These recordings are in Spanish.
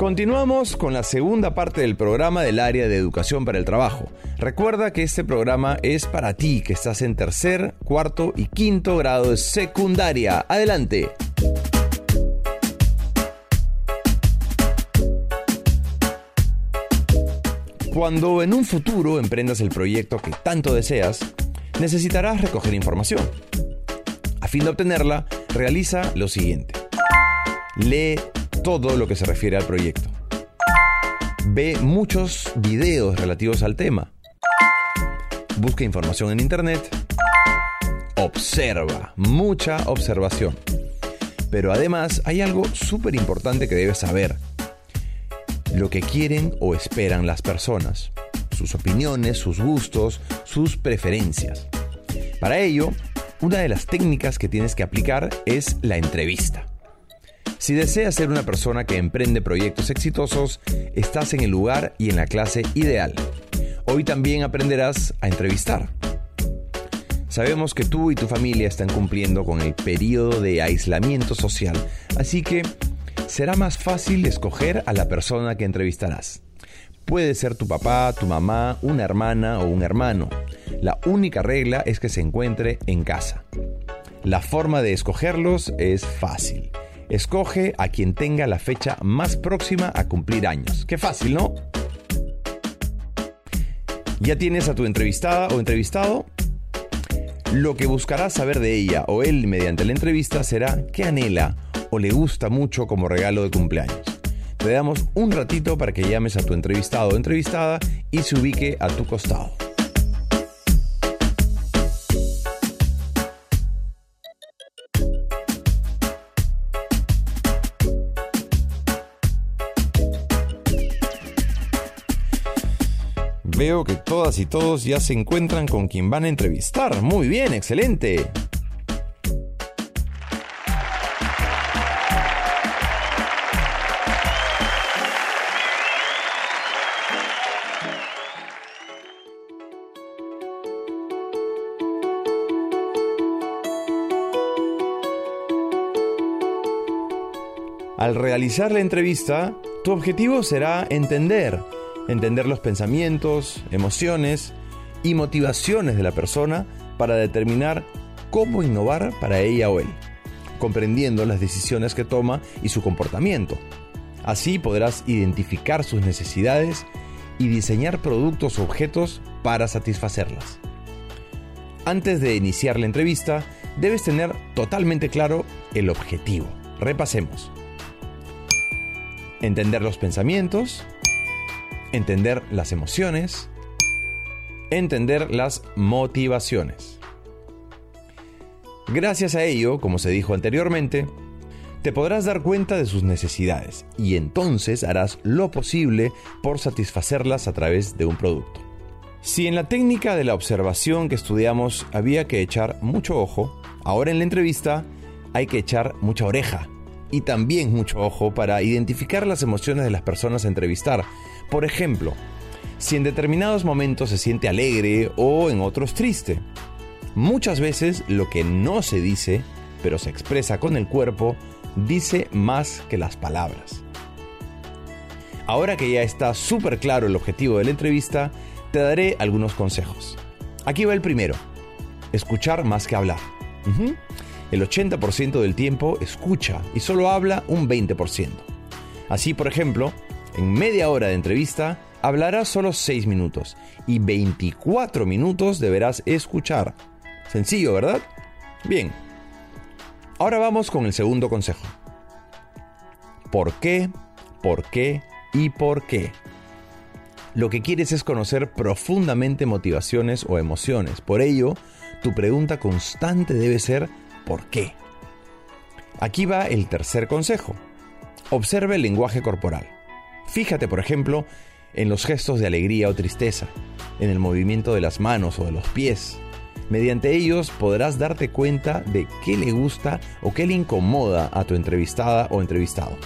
Continuamos con la segunda parte del programa del área de educación para el trabajo. Recuerda que este programa es para ti que estás en tercer, cuarto y quinto grado de secundaria. Adelante. Cuando en un futuro emprendas el proyecto que tanto deseas, necesitarás recoger información. A fin de obtenerla, realiza lo siguiente. Lee todo lo que se refiere al proyecto. Ve muchos videos relativos al tema. Busca información en Internet. Observa, mucha observación. Pero además hay algo súper importante que debes saber. Lo que quieren o esperan las personas. Sus opiniones, sus gustos, sus preferencias. Para ello, una de las técnicas que tienes que aplicar es la entrevista. Si deseas ser una persona que emprende proyectos exitosos, estás en el lugar y en la clase ideal. Hoy también aprenderás a entrevistar. Sabemos que tú y tu familia están cumpliendo con el periodo de aislamiento social, así que será más fácil escoger a la persona que entrevistarás. Puede ser tu papá, tu mamá, una hermana o un hermano. La única regla es que se encuentre en casa. La forma de escogerlos es fácil. Escoge a quien tenga la fecha más próxima a cumplir años. Qué fácil, ¿no? ¿Ya tienes a tu entrevistada o entrevistado? Lo que buscarás saber de ella o él mediante la entrevista será qué anhela o le gusta mucho como regalo de cumpleaños. Te damos un ratito para que llames a tu entrevistado o entrevistada y se ubique a tu costado. Veo que todas y todos ya se encuentran con quien van a entrevistar. Muy bien, excelente. Al realizar la entrevista, tu objetivo será entender entender los pensamientos, emociones y motivaciones de la persona para determinar cómo innovar para ella o él, comprendiendo las decisiones que toma y su comportamiento. Así podrás identificar sus necesidades y diseñar productos o objetos para satisfacerlas. Antes de iniciar la entrevista, debes tener totalmente claro el objetivo. Repasemos. Entender los pensamientos, entender las emociones, entender las motivaciones. Gracias a ello, como se dijo anteriormente, te podrás dar cuenta de sus necesidades y entonces harás lo posible por satisfacerlas a través de un producto. Si en la técnica de la observación que estudiamos había que echar mucho ojo, ahora en la entrevista hay que echar mucha oreja y también mucho ojo para identificar las emociones de las personas a entrevistar. Por ejemplo, si en determinados momentos se siente alegre o en otros triste. Muchas veces lo que no se dice, pero se expresa con el cuerpo, dice más que las palabras. Ahora que ya está súper claro el objetivo de la entrevista, te daré algunos consejos. Aquí va el primero. Escuchar más que hablar. El 80% del tiempo escucha y solo habla un 20%. Así, por ejemplo, en media hora de entrevista hablarás solo 6 minutos y 24 minutos deberás escuchar. Sencillo, ¿verdad? Bien. Ahora vamos con el segundo consejo. ¿Por qué? ¿Por qué? ¿Y por qué? Lo que quieres es conocer profundamente motivaciones o emociones. Por ello, tu pregunta constante debe ser por qué. Aquí va el tercer consejo. Observe el lenguaje corporal. Fíjate, por ejemplo, en los gestos de alegría o tristeza, en el movimiento de las manos o de los pies. Mediante ellos podrás darte cuenta de qué le gusta o qué le incomoda a tu entrevistada o entrevistado.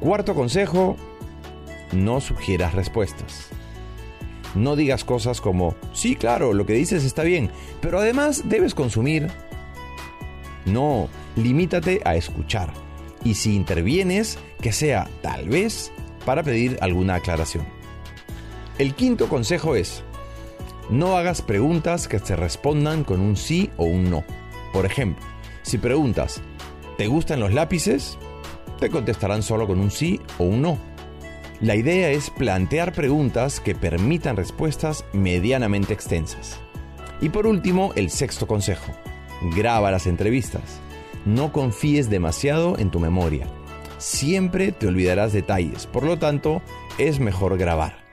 Cuarto consejo, no sugieras respuestas. No digas cosas como, sí, claro, lo que dices está bien, pero además debes consumir no, limítate a escuchar Y si intervienes, que sea tal vez para pedir alguna aclaración. El quinto consejo es, no hagas preguntas que se respondan con un sí o un no. Por ejemplo, si preguntas, ¿te gustan los lápices? Te contestarán solo con un sí o un no. La idea es plantear preguntas que permitan respuestas medianamente extensas. Y por último, el sexto consejo. Graba las entrevistas. No confíes demasiado en tu memoria. Siempre te olvidarás detalles, por lo tanto, es mejor grabar.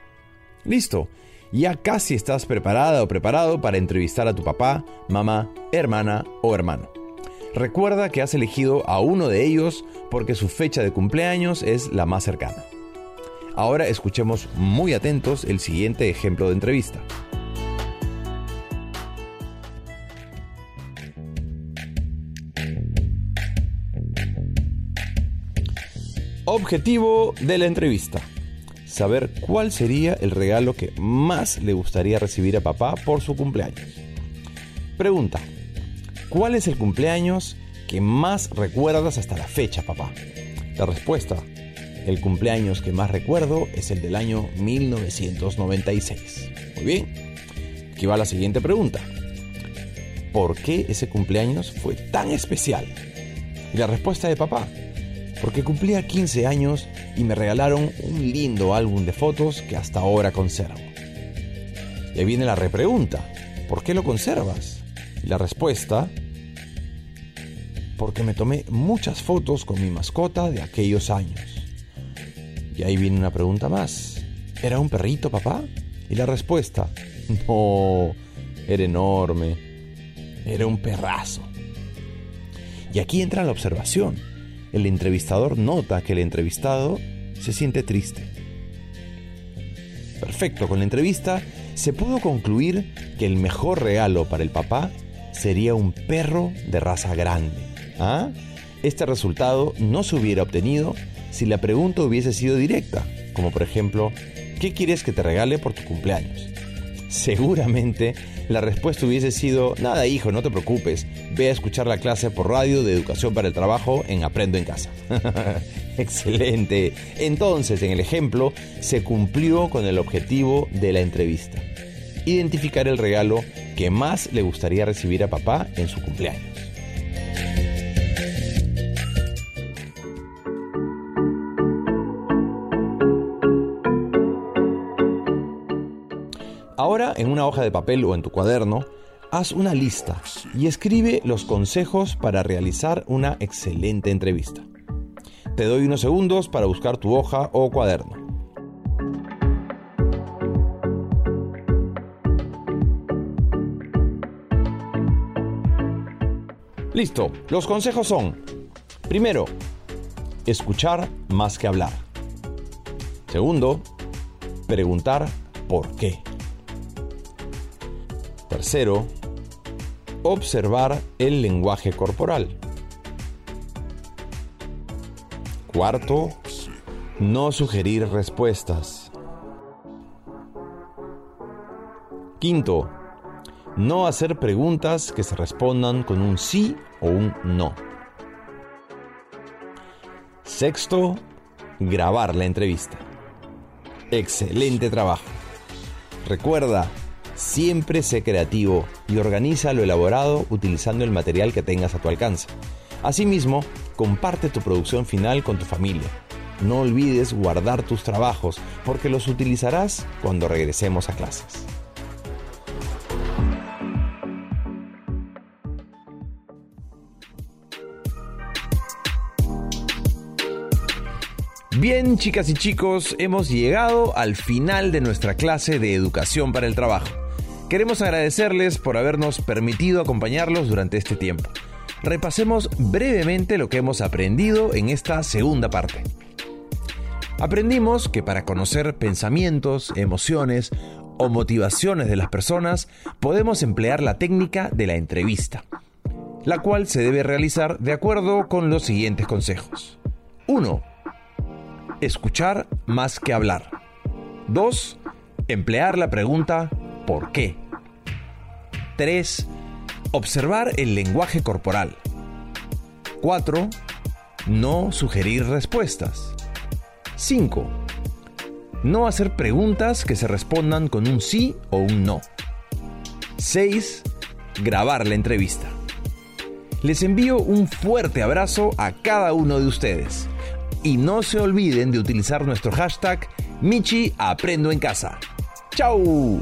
Listo, ya casi estás preparada o preparado para entrevistar a tu papá, mamá, hermana o hermano. Recuerda que has elegido a uno de ellos porque su fecha de cumpleaños es la más cercana. Ahora escuchemos muy atentos el siguiente ejemplo de entrevista. Objetivo de la entrevista. Saber cuál sería el regalo que más le gustaría recibir a papá por su cumpleaños. Pregunta. ¿Cuál es el cumpleaños que más recuerdas hasta la fecha, papá? La respuesta. El cumpleaños que más recuerdo es el del año 1996. Muy bien. Aquí va la siguiente pregunta. ¿Por qué ese cumpleaños fue tan especial? Y la respuesta de papá porque cumplía 15 años y me regalaron un lindo álbum de fotos que hasta ahora conservo. Y ahí viene la repregunta, ¿por qué lo conservas? Y la respuesta, porque me tomé muchas fotos con mi mascota de aquellos años. Y ahí viene una pregunta más, ¿era un perrito papá? Y la respuesta, no, era enorme, era un perrazo. Y aquí entra la observación el entrevistador nota que el entrevistado se siente triste. Perfecto, con la entrevista se pudo concluir que el mejor regalo para el papá sería un perro de raza grande. ¿Ah? Este resultado no se hubiera obtenido si la pregunta hubiese sido directa, como por ejemplo, ¿qué quieres que te regale por tu cumpleaños? Seguramente la respuesta hubiese sido, nada hijo, no te preocupes, ve a escuchar la clase por radio de educación para el trabajo en Aprendo en casa. Excelente. Entonces, en el ejemplo, se cumplió con el objetivo de la entrevista. Identificar el regalo que más le gustaría recibir a papá en su cumpleaños. En una hoja de papel o en tu cuaderno, haz una lista y escribe los consejos para realizar una excelente entrevista. Te doy unos segundos para buscar tu hoja o cuaderno. Listo, los consejos son, primero, escuchar más que hablar. Segundo, preguntar por qué. Tercero, observar el lenguaje corporal. Cuarto, no sugerir respuestas. Quinto, no hacer preguntas que se respondan con un sí o un no. Sexto, grabar la entrevista. Excelente trabajo. Recuerda, Siempre sé creativo y organiza lo elaborado utilizando el material que tengas a tu alcance. Asimismo, comparte tu producción final con tu familia. No olvides guardar tus trabajos porque los utilizarás cuando regresemos a clases. Bien, chicas y chicos, hemos llegado al final de nuestra clase de educación para el trabajo. Queremos agradecerles por habernos permitido acompañarlos durante este tiempo. Repasemos brevemente lo que hemos aprendido en esta segunda parte. Aprendimos que para conocer pensamientos, emociones o motivaciones de las personas podemos emplear la técnica de la entrevista, la cual se debe realizar de acuerdo con los siguientes consejos. 1. Escuchar más que hablar. 2. Emplear la pregunta ¿Por qué? 3. Observar el lenguaje corporal. 4. No sugerir respuestas. 5. No hacer preguntas que se respondan con un sí o un no. 6. Grabar la entrevista. Les envío un fuerte abrazo a cada uno de ustedes. Y no se olviden de utilizar nuestro hashtag Michi Aprendo en Casa. ¡Chao!